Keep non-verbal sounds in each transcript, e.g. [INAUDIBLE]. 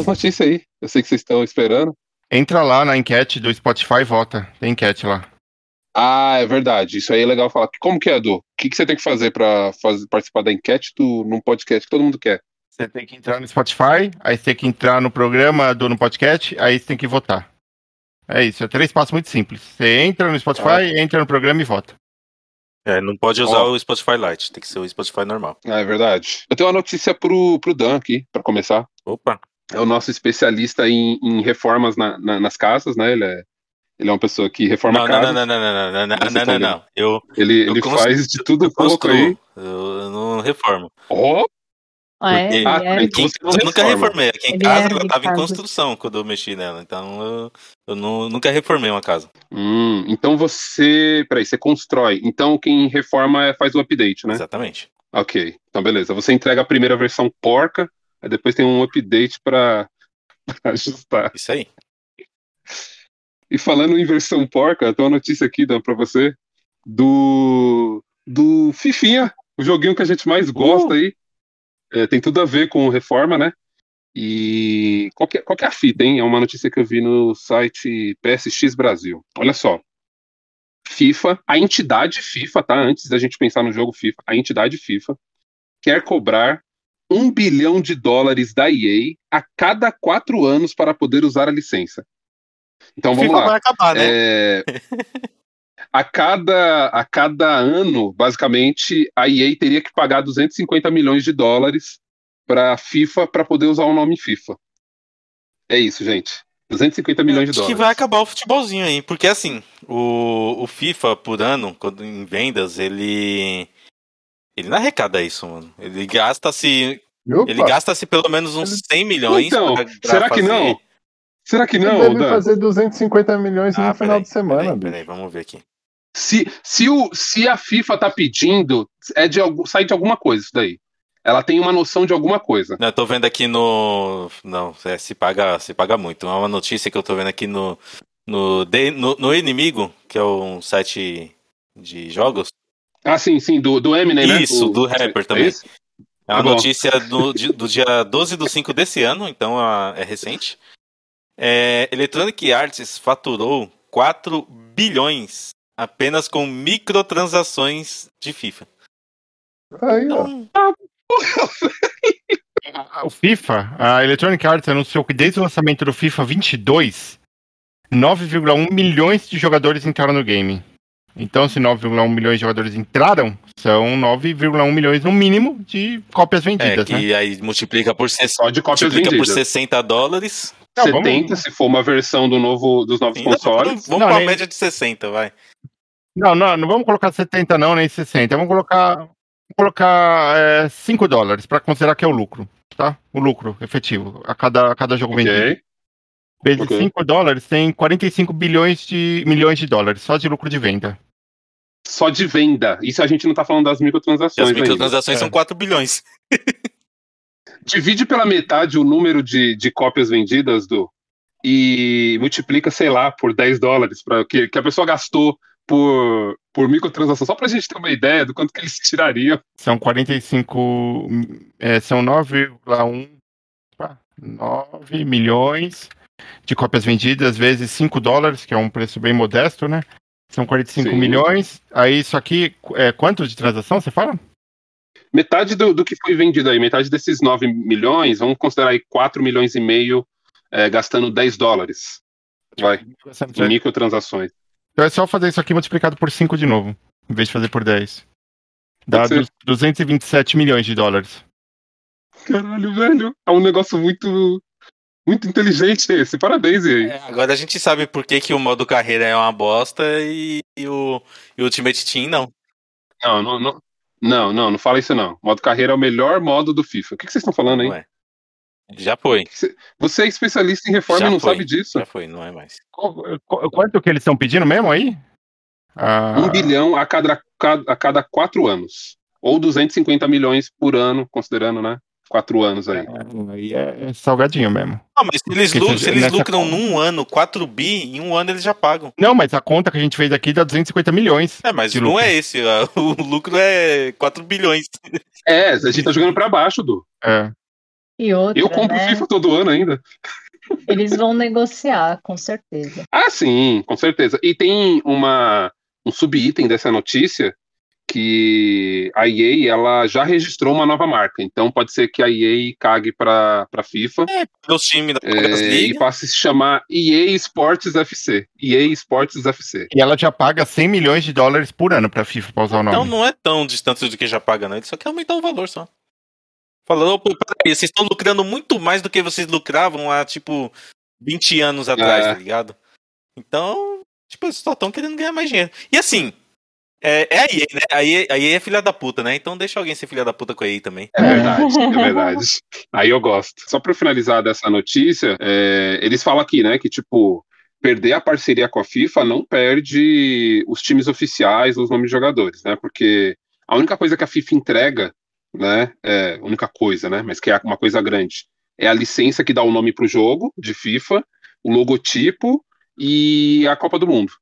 as notícias aí. Eu sei que vocês estão esperando. Entra lá na enquete do Spotify e vota. Tem enquete lá. Ah, é verdade. Isso aí é legal falar. Como que é, Edu? O que, que você tem que fazer pra fazer, participar da enquete do, num podcast que todo mundo quer? Você tem que entrar no Spotify, aí você tem que entrar no programa do no podcast, aí você tem que votar. É isso, é três passos muito simples. Você entra no Spotify, entra no programa e vota. É, não pode usar Ó. o Spotify Lite, tem que ser o Spotify normal. Ah, é verdade. Eu tenho uma notícia pro, pro Dan aqui, pra começar. Opa, É o nosso especialista em, em reformas na- na- nas casas, né? Ele é, ele é uma pessoa que reforma não, não, casas. não, não, não, não, não, não, Você não, tá não, não. Eu, Ele, eu ele faz de tudo eu um pouco aí. eu, não reformo. Ó, Ah, é? Porque- Ele Ah, é- então você não eu nunca reformei. Aqui em Ele casa é ela de tava em construção quando eu mexi nela. Então eu, eu nu- nunca reformei uma casa. Hum, então você. Peraí, você constrói. Então quem reforma é- faz o update, né? Exatamente. Ok. Então beleza. Você entrega a primeira versão porca, aí depois tem um update pra ajustar. Isso aí. E falando em versão porca, tem uma notícia aqui, Dan, pra você. Do. Do Fifinha, o joguinho que a gente mais gosta aí. É, tem tudo a ver com reforma, né? E qual que, é, qual que é a fita, hein? É uma notícia que eu vi no site PSX Brasil. Olha só. FIFA, a entidade FIFA, tá? Antes da gente pensar no jogo FIFA, a entidade FIFA quer cobrar um bilhão de dólares da EA a cada quatro anos para poder usar a licença. Então vamos FIFA lá. vai acabar, né? É, a, cada, a cada ano, basicamente, a EA teria que pagar 250 milhões de dólares para a FIFA para poder usar o nome FIFA. É isso, gente. 250 milhões de Acho que dólares. vai acabar o futebolzinho aí. Porque assim, o, o FIFA por ano, quando em vendas, ele. Ele não arrecada isso, mano. Ele gasta-se. Ele gasta-se pelo menos uns 100 milhões. Então, pra- pra será que fazer- não? Será que ele não, deve Dan? fazer 250 milhões Ah, no final peraí, de semana, Peraí, peraí, vamos ver aqui. Se, se, o, se a FIFA tá pedindo, é de, algum- sai de alguma coisa isso daí. Ela tem uma noção de alguma coisa. Não, eu tô vendo aqui no. Não, é, se paga, se paga muito. É uma notícia que eu tô vendo aqui no. No, de- no, no Inimigo, que é um site de jogos. Ah, sim, sim, do, do Eminem, né? Isso, O- do rapper é também. isso? É uma Tá notícia do, do dia 12 do 5 desse ano, então é, é recente. É, Electronic Arts faturou 4 bilhões apenas com microtransações de FIFA. Aí, ó. Então, A- O FIFA, a Electronic Arts anunciou que desde o lançamento do FIFA 22, 9,1 milhões de jogadores entraram no game. Então, se 9,1 milhões de jogadores entraram, são 9,1 milhões no mínimo de cópias é, vendidas, né? que aí multiplica por, Só de cópias multiplica por vendidas. 60 dólares. Não, vamos- 70, se for uma versão do novo, dos novos Ainda consoles. Vamos, vamos Não, pra uma nem- média de 60, vai. Não, não, não vamos colocar 70 não, nem 60. Vamos colocar, vamos colocar é, 5 dólares para considerar que é o lucro, tá? O lucro efetivo a cada, a cada jogo vendido. Vezes ok. 5 dólares tem 45 bilhões de milhões de dólares só de lucro de venda. Só de venda. Isso a gente não tá falando das E microtransações. as microtransações É. são 4 bilhões. [LAUGHS] Divide pela metade o número de, de cópias vendidas do e multiplica, sei lá, por 10 dólares para que, que a pessoa gastou por, por microtransação. Só pra gente ter uma ideia do quanto que eles tirariam. São 45. É, são 9,1. opa, 9 milhões de cópias vendidas vezes 5 dólares, que é um preço bem modesto, né? São 45 Sim. milhões. Aí isso aqui, é quanto de transação você fala? Metade do, do que foi vendido aí, metade desses 9 milhões, vamos considerar aí 4 milhões e meio é, gastando 10 dólares. Vai, em microtransações. Então é só fazer isso aqui multiplicado por 5 de novo, em vez de fazer por 10. Dá Pode ser. du- 227 milhões de dólares. Caralho, velho. É um negócio muito. Muito inteligente esse. Parabéns, aí. É, agora a gente sabe por que, que o modo carreira é uma bosta e, e o, e o Ultimate Team não. Não, não, não. Não, não, não fala isso não. Modo carreira é o melhor modo do FIFA. O que, que vocês estão falando aí? Não é. Já foi, Você é especialista em reforma Já e não foi. sabe disso. já foi, não é mais. Qu- qu- Quanto que eles estão pedindo mesmo aí? Ah, Um bilhão a cada, a cada quatro anos. Ou 250 milhões por ano, considerando, né? Quatro anos aí. Aí é salgadinho mesmo. Ah, mas se eles, Porque se- eles nessa lucram conta- num ano 4 bi, em um ano eles já pagam. Não, mas a conta que a gente fez aqui dá 250 milhões. É, mas não lucro. é esse. [LAUGHS] O lucro é 4 bilhões. É, a gente tá jogando pra baixo, Du. É. E outra, Eu compro né? FIFA todo ano ainda. Eles vão negociar, com certeza. Ah, sim, com certeza. E tem uma, um sub-item dessa notícia que a EA ela já registrou uma nova marca. Então pode ser que a EA cague para para FIFA Os times da é, das e passe a se chamar EA Sports FC. EA Sports FC. E ela já paga 100 milhões de dólares por ano pra FIFA pra usar o nome. Então não é tão distante do que já paga, não. Ele só quer aumentar o valor só. Falando, pô, peraí, vocês estão lucrando muito mais do que vocês lucravam há, tipo, 20 anos atrás, É. tá ligado? Então, tipo, eles só estão querendo ganhar mais dinheiro. E assim, é, é a EA, né? A EA, a EA é filha da puta, né? Então deixa alguém ser filha da puta com a EA também. É verdade, é verdade. Aí eu gosto. Só para finalizar dessa notícia, é, eles falam aqui, né, que tipo perder a parceria com a FIFA não perde os times oficiais, os nomes de jogadores, né? Porque a única coisa que a FIFA entrega, né, é a única coisa, né, mas que é uma coisa grande, é a licença que dá o nome pro jogo de FIFA, o logotipo e a Copa do Mundo.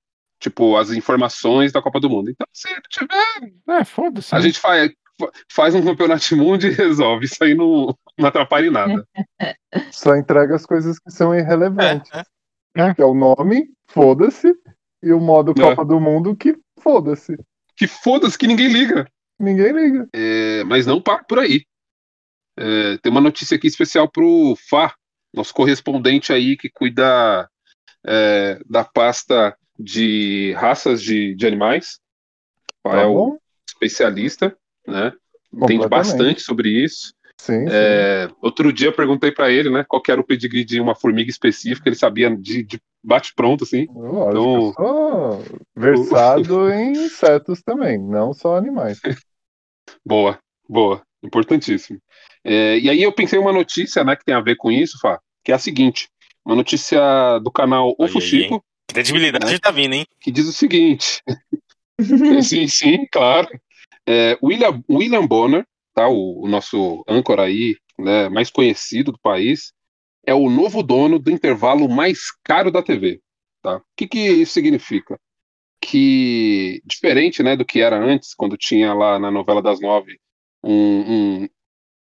Tipo, as informações da Copa do Mundo. Então, se tiver É, foda-se. a né? gente faz, faz um campeonato mundo e resolve. Isso aí não, não atrapalha em nada. [LAUGHS] Só entrega as coisas que são irrelevantes. É, Que é o nome, foda-se, e o modo É. Copa do Mundo, que foda-se. Que foda-se que ninguém liga. Ninguém liga. É, mas não para por aí. É, tem uma notícia aqui especial pro Fá, nosso correspondente aí que cuida é, da pasta de raças de, de animais. Tá é o bom? especialista, né? Entende bastante sobre isso. Sim, sim. É, outro dia eu perguntei para ele, né, qual era o pedigree de uma formiga específica, ele sabia de, de bate-pronto, assim. Lógico, então- eu sou versado em insetos também, não só animais. [LAUGHS] Boa, boa, importantíssimo. É, e aí eu pensei uma notícia, né, que tem a ver com isso, Fá, que é a seguinte, uma notícia do canal O Fuxico, Credibilidade tá vindo, hein? que diz o seguinte, [LAUGHS] sim, sim, claro, É, William, William Bonner, tá, o, o nosso âncora aí, né, mais conhecido do país, é o novo dono do intervalo mais caro da TV, tá? O que que isso significa? Que, diferente, né, do que era antes, quando tinha lá na novela das nove um, um,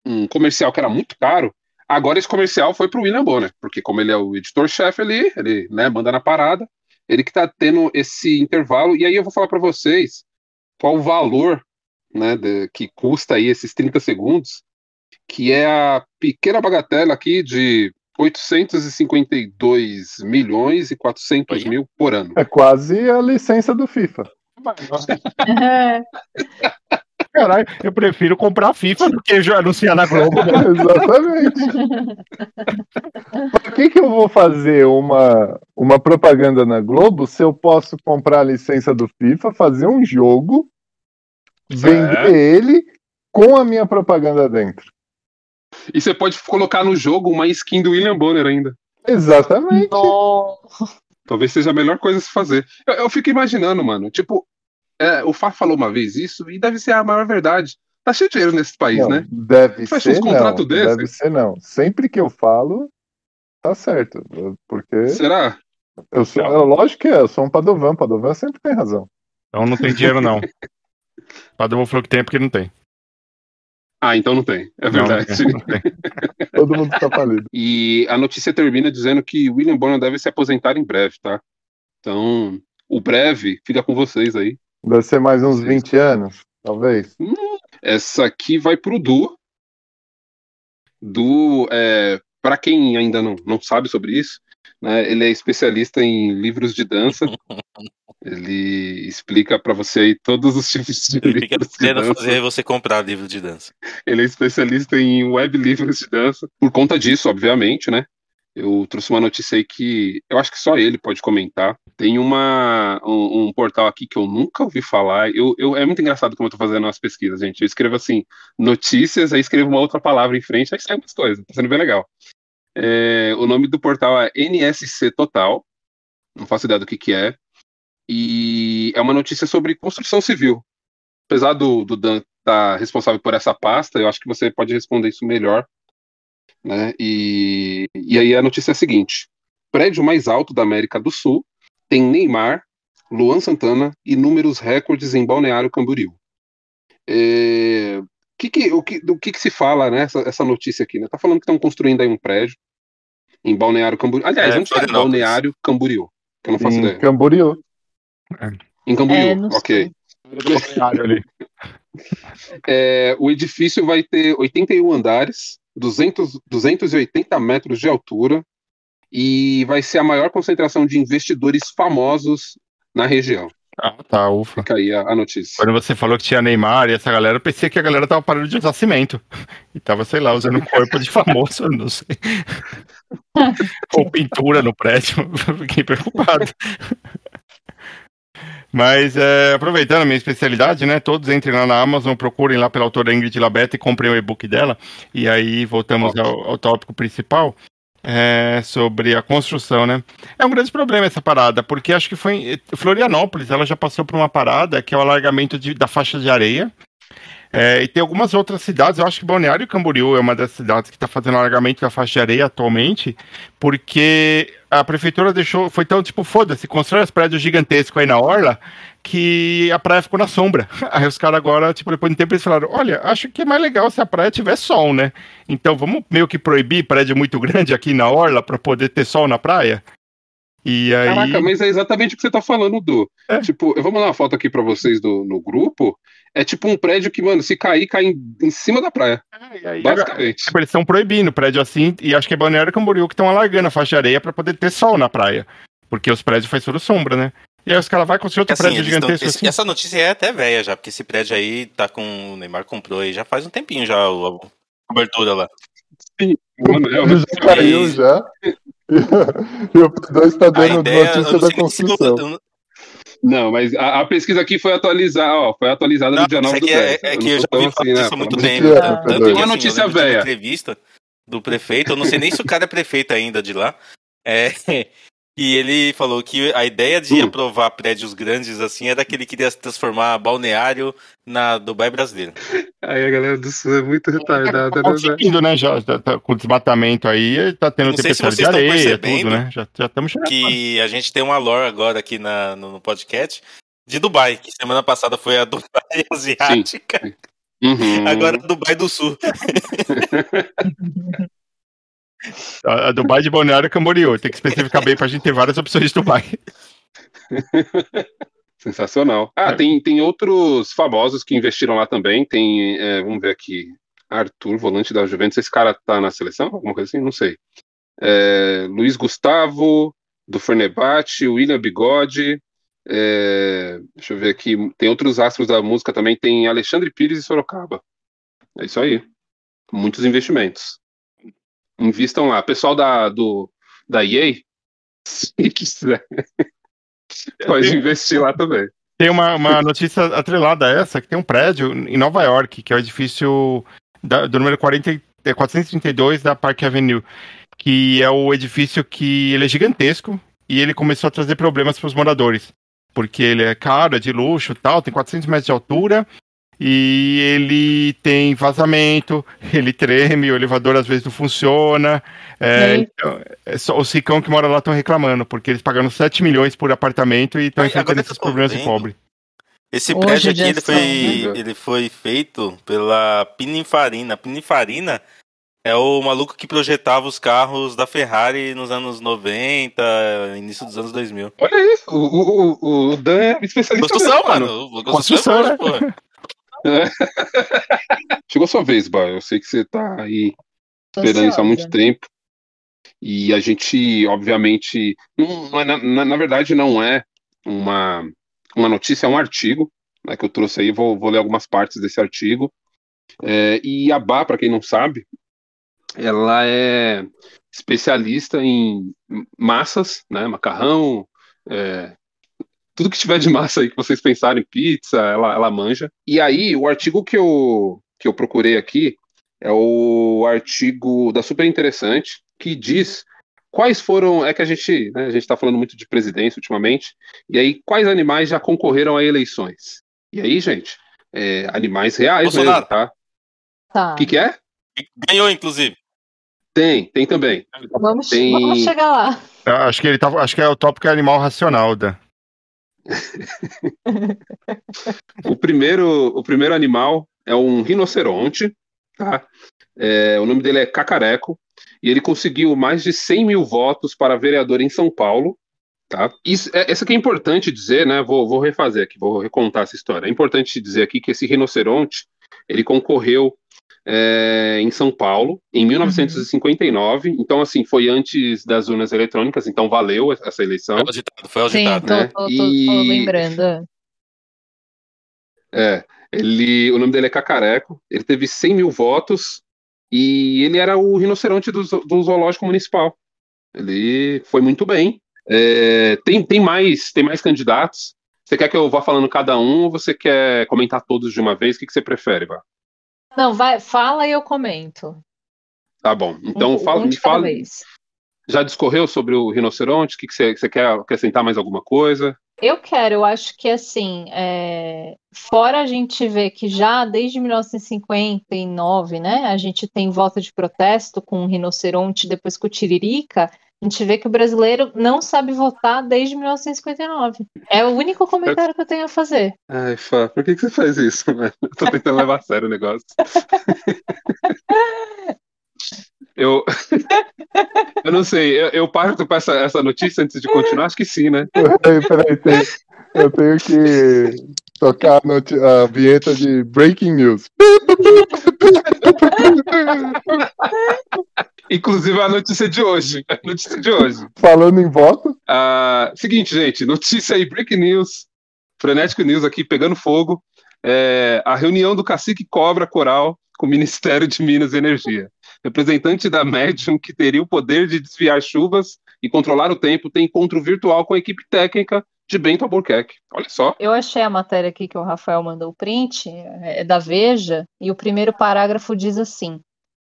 um comercial que era muito caro, agora esse comercial foi pro William Bonner, porque como ele é o editor-chefe ali, ele, né, manda na parada, ele que tá tendo esse intervalo, e aí eu vou falar para vocês qual o valor né, de- que custa aí esses 30 segundos, que é a pequena bagatela aqui de 852 milhões e 400 Olha. mil por ano. É quase a licença do FIFA. [LAUGHS] Caralho, eu prefiro comprar FIFA do que anunciar na Globo. [LAUGHS] Exatamente. Por que, que eu vou fazer uma, uma propaganda na Globo se eu posso comprar a licença do FIFA, fazer um jogo, vender ele com a minha propaganda dentro? E você pode colocar no jogo uma skin do William Bonner ainda. Exatamente. Nossa. Talvez seja a melhor coisa a se fazer. Eu, eu fico imaginando, mano, tipo, é, o Fá falou uma vez isso e deve ser a maior verdade. Tá cheio de dinheiro nesse país, Não, né? Deve Fecha uns ser não. contratos desses. Deve ser não. Sempre que eu falo, tá certo. Porque Será? eu sou, é, lógico que é, eu sou um Padovan. Padovan sempre tem razão. Então não tem dinheiro, não. [LAUGHS] Padrão falou que tem é porque não tem. Ah, então não tem. É Não, verdade. não tem. [LAUGHS] Todo mundo tá falido. E a notícia termina dizendo que William Bonner deve se aposentar em breve, tá? Então, o breve fica com vocês aí. Deve ser mais uns Sim. 20 anos, talvez. Essa aqui vai pro Du. Du, é, para quem ainda não, não sabe sobre isso, né, ele é especialista em livros de dança. [LAUGHS] ele explica para você aí todos os tipos de [LAUGHS] Ele fica livros de dança. fazer você comprar livro de dança. Ele é especialista em web livros de dança. Por conta disso, obviamente, né? Eu trouxe uma notícia aí que eu acho que só ele pode comentar. Tem uma, um, um portal aqui que eu nunca ouvi falar. Eu, eu, é muito engraçado como eu tô fazendo as pesquisas, gente. Eu escrevo assim, notícias, aí escrevo uma outra palavra em frente, aí sai umas coisas. Tá sendo bem legal. É, o nome do portal é NSC Total. Não faço ideia do que que é. E é uma notícia sobre construção civil. Apesar do, do Dan estar responsável por essa pasta, eu acho que você pode responder isso melhor. Né? E, e aí a notícia é a seguinte: prédio mais alto da América do Sul tem Neymar, Luan Santana e números recordes em Balneário Camboriú. É, que que, o que, do que, que se fala, né? Essa, essa notícia aqui, né? Tá falando que estão construindo aí um prédio em Balneário Camboriú. Aliás, É, onde é Florianópolis. Balneário Camboriú? Que eu não faço Em ideia. Camboriú. Em Camboriú, É, ok. [LAUGHS] É, o edifício vai ter 81 andares, 200, 280 metros de altura e vai ser a maior concentração de investidores famosos na região. Ah, tá, ufa. Fica aí a, a notícia. Quando você falou que tinha Neymar e essa galera, eu pensei que a galera tava parando de usar cimento. [LAUGHS] E tava, sei lá, usando um corpo de famoso, não sei. [LAUGHS] Ou pintura no prédio. [LAUGHS] Fiquei preocupado. Mas, é, aproveitando a minha especialidade, né? Todos entrem lá na Amazon, procurem lá pela autora Ingrid Labetta e comprem o e-book dela. E aí voltamos ao, ao tópico principal. É, sobre a construção, né? É um grande problema essa parada, porque acho que foi em Florianópolis, ela já passou por uma parada que é o alargamento de- da faixa de areia. É, e tem algumas outras cidades, eu acho que Balneário Camboriú é uma das cidades que está fazendo alargamento da faixa de areia atualmente, porque a prefeitura deixou, foi tão tipo, foda-se, constrói os prédios gigantescos aí na orla, que a praia ficou na sombra. [LAUGHS] Aí os caras agora, tipo, depois de um tempo eles falaram, olha, acho que é mais legal se a praia tiver sol, né? Então vamos meio que proibir prédio muito grande aqui na orla para poder ter sol na praia? E aí... Caraca, mas é exatamente o que você tá falando, Du. É. Tipo, eu vou mandar uma foto aqui pra vocês do, no grupo. É tipo um prédio que, mano, se cair, cai em, em cima da praia. E aí Basicamente. Tipo, eles estão proibindo prédio assim, e acho que é Balneário Camboriú que estão alargando a faixa de areia para poder ter sol na praia. Porque os prédios faz tudo sombra, né? E aí os caras vão construir outro Assim, prédio gigantesco esse- assim. Essa notícia é até velha já, porque esse prédio aí tá com. O Neymar comprou aí já faz um tempinho já o- a cobertura lá. Mano, é, Ele já caiu Mas- já. [LAUGHS] E o P2 está A dando ideia. Notícia da construção. não- Não, mas a, a pesquisa aqui foi atualizada, ó, foi atualizada Não, no dia isso 9 do aqui é, 10. é Eu que eu já ouvi falar assim, né, disso há muito pelo amor de tempo. Deus. Tanto Uma que, assim, notícia velha. entrevista do prefeito, eu não sei nem se o cara é prefeito ainda de lá. É, e ele falou que a ideia de Hum. aprovar prédios grandes assim era que ele queria transformar balneário na Dubai brasileira. Aí a galera do Sul é muito retardada, Tá né, velho? conseguindo, né? Já, já tá com o desmatamento aí, tá tendo tempestade de areia, tudo, né? Já estamos chegando. Que a gente tem uma lore agora aqui na, no, no podcast de Dubai, que semana passada foi a [LAUGHS] Dubai asiática, Uhum. agora a Dubai do Sul. [LAUGHS] A, a Dubai de Balneário Camboriú. Tem que especificar bem pra gente ter várias opções de Dubai. [LAUGHS] Sensacional. Ah, É. tem, tem outros famosos que investiram lá também. Tem, é, vamos ver aqui, Arthur, volante da Juventus. Esse cara tá na seleção? Alguma coisa assim? Não sei. É, Luiz Gustavo, do Fenerbahçe, William Bigode. é, deixa eu ver aqui. Tem outros astros da música também. Tem Alexandre Pires e Sorocaba. É isso aí. Muitos investimentos. Invistam lá. Pessoal da, do, da EA, se quiser, [LAUGHS] pode investir lá também. Tem uma, uma notícia atrelada a essa, que tem um prédio em Nova York, que é o edifício da- do número 40, é 432 da Park Avenue, que é o edifício que ele é gigantesco e ele começou a trazer problemas para os moradores, porque ele é caro, é de luxo e tal, tem 400 metros de altura e ele tem vazamento, ele treme, o elevador às vezes não funciona. É, então, é só, os ricão que moram lá estão reclamando, porque eles pagaram 7 milhões por apartamento e estão enfrentando esses problemas de vendo, pobre. Esse Hoje prédio aqui ele foi, ele foi feito pela Pininfarina. Pininfarina é o maluco que projetava os carros da Ferrari nos anos 90, início dos anos 2000. Olha aí, o, o, o, Dan é especialista. Construção, mesmo, mano. Construção, é né? [LAUGHS] Chegou sua vez, Bar. Eu sei que você tá aí esperando isso há muito ansiosa. tempo. E a gente, obviamente, não, não é- na, na- na verdade, não é uma, uma notícia, é um artigo né, que eu trouxe aí. Vou, vou ler algumas partes desse artigo. É, e a Bá, para quem não sabe, ela é especialista em massas, né, macarrão, é, tudo que tiver de massa aí que vocês pensarem, pizza, ela, ela manja. E aí, o artigo que eu, que eu procurei aqui é o artigo da Super Interessante, que diz quais foram. É que a gente né, a gente está falando muito de presidência ultimamente, e aí quais animais já concorreram a eleições? E aí, gente, é, animais reais Bolsonaro. mesmo, tá? Tá. O que, que é? Ganhou, inclusive. Tem, tem também. Vamos, Tem- vamos chegar lá. Eu acho que ele tava, acho que é o tópico é animal racional, da. O primeiro, o primeiro animal é um rinoceronte, tá? É, o nome dele é Cacareco, e ele conseguiu mais de 100 mil votos para vereador em São Paulo, tá? Isso, é, essa aqui é importante dizer, né? Vou, vou refazer aqui, vou recontar essa história. É importante dizer aqui que esse rinoceronte, ele concorreu é, em São Paulo, em 1959. Então, assim, foi antes das urnas eletrônicas, então valeu essa eleição. Foi auditado, foi Sim, auditado. tô, né? tô, tô- tô E- lembrando. É, ele, o nome dele é Cacareco, ele teve 100 mil votos e ele era o rinoceronte do, do zoológico municipal. Ele foi muito bem. É, tem, tem mais tem mais candidatos. Você quer que eu vá falando cada um ou você quer comentar todos de uma vez? O que, que você prefere, Vá? Não, vai, fala e eu comento. Tá bom. Então, um, fala, um me fala. vez. Já discorreu sobre o rinoceronte? O que, que você, você quer acrescentar mais alguma coisa? Eu quero, eu acho que assim, é, fora a gente ver que já desde 1959, né, a gente tem voto de protesto com o rinoceronte, depois com o tiririca, a gente vê que o brasileiro não sabe votar desde 1959. É o único comentário que eu tenho a fazer. Ai, Fá, por que, que você faz isso, mano? Eu tô tentando levar a sério o negócio. [LAUGHS] Eu, eu não sei, eu, eu parto para essa, essa notícia antes de continuar? Acho que sim, né? Peraí, peraí, tem- eu tenho que tocar a, noti- a vinheta de Breaking News. [LAUGHS] Inclusive a notícia de hoje. A notícia de hoje. Falando em voto, Ah, seguinte, gente, notícia aí, breaking news, frenético news aqui pegando fogo. É, a reunião do cacique Cobra Coral com o Ministério de Minas e Energia. Representante da Medium, que teria o poder de desviar chuvas e controlar o tempo, tem encontro virtual com a equipe técnica de Bento Albuquerque. Olha só. Eu achei a matéria aqui que o Rafael mandou o print, é da Veja, e o primeiro parágrafo diz assim: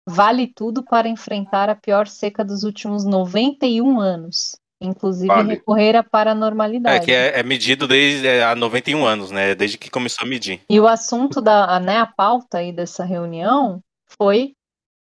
Vale tudo para enfrentar a pior seca dos últimos 91 anos, inclusive Vale. recorrer à É, paranormalidade. que é, é medido desde é, há 91 anos, né? Desde que começou a medir. E o assunto da, né, a pauta aí dessa reunião foi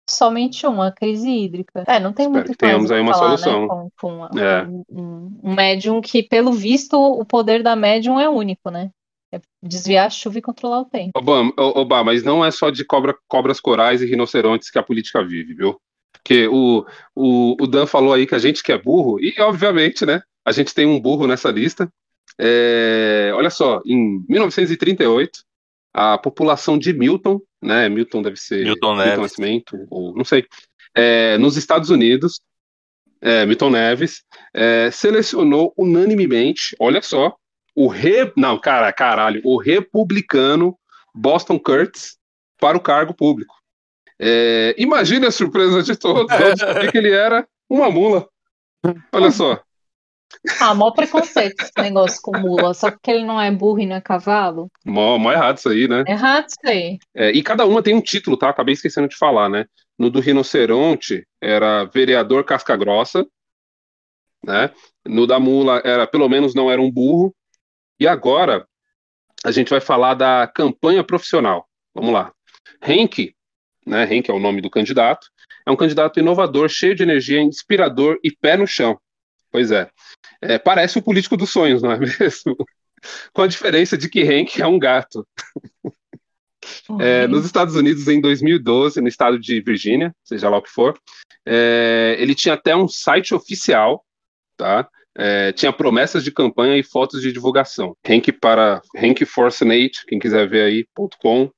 somente uma crise hídrica. É, não tem Espero muito que tenhamos o aí uma falar, né, solução. com, com a- É. um- um médium que, pelo visto, o poder da médium é único, né? É desviar a chuva e controlar o tempo. Obama, Obama, mas não é só de cobra, cobras corais e rinocerontes que a política vive, viu? Porque o, o, o Dan falou aí que a gente que é burro, e obviamente, né? A gente tem um burro nessa lista. É, olha só, em 1938, a população de Milton, né? Milton deve ser Milton Neves. Nascimento, ou não sei, é, nos Estados Unidos, é, Milton Neves, é, selecionou unanimemente, olha só, o re... não, cara, caralho, o republicano Boston Curtis para o cargo público. É, imagine a surpresa de todos ao descobrir que ele era uma mula. Olha só. Ah, mó preconceito esse negócio com mula, só porque ele não é burro e não é cavalo. Mó, mó errado isso aí, né? É errado isso aí. É, e cada uma tem um título, tá? Acabei esquecendo de falar, né? No do rinoceronte era vereador casca grossa, né? No da mula era pelo menos não era um burro. E agora a gente vai falar da campanha profissional. Vamos lá. Henk, né? Henk é o nome do candidato. É um candidato inovador, cheio de energia, inspirador e pé no chão. Pois é. É, parece o político dos sonhos, não é [LAUGHS] mesmo? Com a diferença de que Henk é um gato. É, nos Estados Unidos, em 2012, no estado de Virgínia, seja lá o que for, é, ele tinha até um site oficial, tá? É, tinha promessas de campanha e fotos de divulgação. Henk para Henk Forcenate, quem quiser ver aí, .com.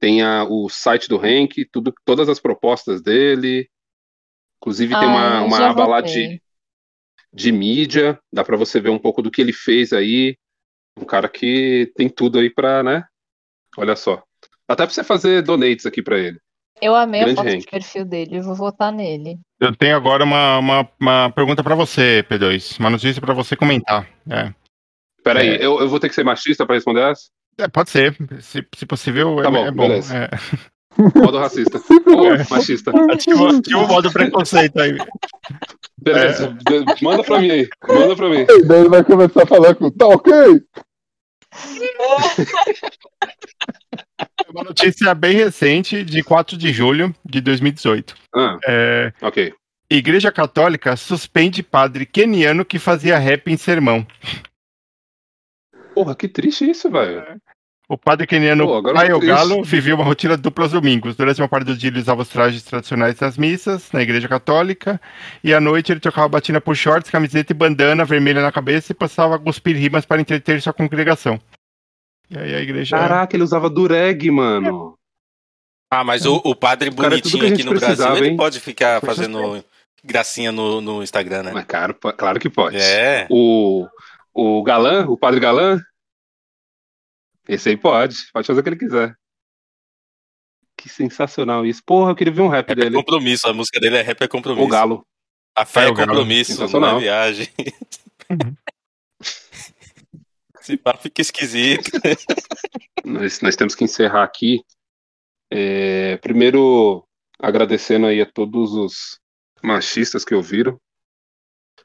Tem a- o site do Henk, tudo, todas as propostas dele. Inclusive tem uma, Ah, eu uma já aba lá de, de mídia, dá para você ver um pouco do que ele fez aí. Um cara que tem tudo aí para, né? Olha só. Até pra você fazer donates aqui pra ele. Eu amei a Grande foto de Hank. perfil dele, eu vou votar nele. Eu tenho agora uma, uma, uma pergunta pra você, P2. Uma notícia pra você comentar. É. Peraí, É. eu, eu vou ter que ser machista pra responder essa? É, pode ser. Se, se possível, é, Tá bom, é bom. beleza. É. Modo racista. [LAUGHS] Ô, machista. Ativa, ativa o modo preconceito aí. Beleza, d- manda pra mim aí. Manda pra mim. e daí ele vai começar a falar com tá ok? [LAUGHS] É Uma notícia bem recente, de 4 de julho de 2018. Ah, É, ok. Igreja Católica suspende padre keniano que fazia rap em sermão. Porra, que triste isso, velho. O padre keniano Caio. Galo vivia uma rotina dupla aos domingos. Durante uma parte do dia ele usava os trajes tradicionais das missas, na igreja católica, e à noite ele trocava batina por shorts, camiseta e bandana vermelha na cabeça e passava a cuspir rimas para entreter sua congregação. E aí a igreja... Caraca, ele usava dureg, mano. Ah, mas o, o padre é que bonitinho aqui no Brasil, ele hein? pode ficar fazendo gracinha no, no Instagram, né? Mas, cara, po- claro que pode. É. O, o galã, o padre galã, esse aí pode. Pode fazer o que ele quiser. Que sensacional isso. Porra, eu queria ver um rap Rap é dele. compromisso, a música dele é rap é compromisso. O galo. A fé É, é o compromisso, não Sensacional. é viagem. Uhum. Esse papo fica esquisito. [LAUGHS] Nós, nós temos que encerrar aqui. É, primeiro, agradecendo aí a todos os machistas que ouviram.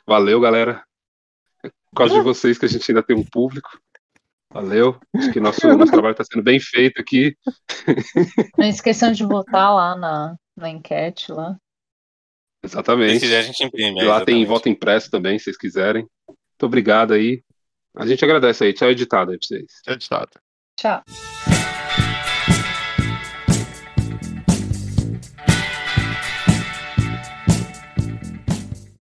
Valeu, galera. É por causa de vocês que a gente ainda tem um público. Valeu. Acho que nosso, nosso trabalho está sendo bem feito aqui. Não esqueçam de votar lá na, na enquete lá. Se Exatamente. quiser, a gente imprime. E é, lá tem voto impresso também, se vocês quiserem. Muito obrigado aí. A gente agradece aí. Tchau, editado aí pra vocês. Tchau, tchau. Tchau.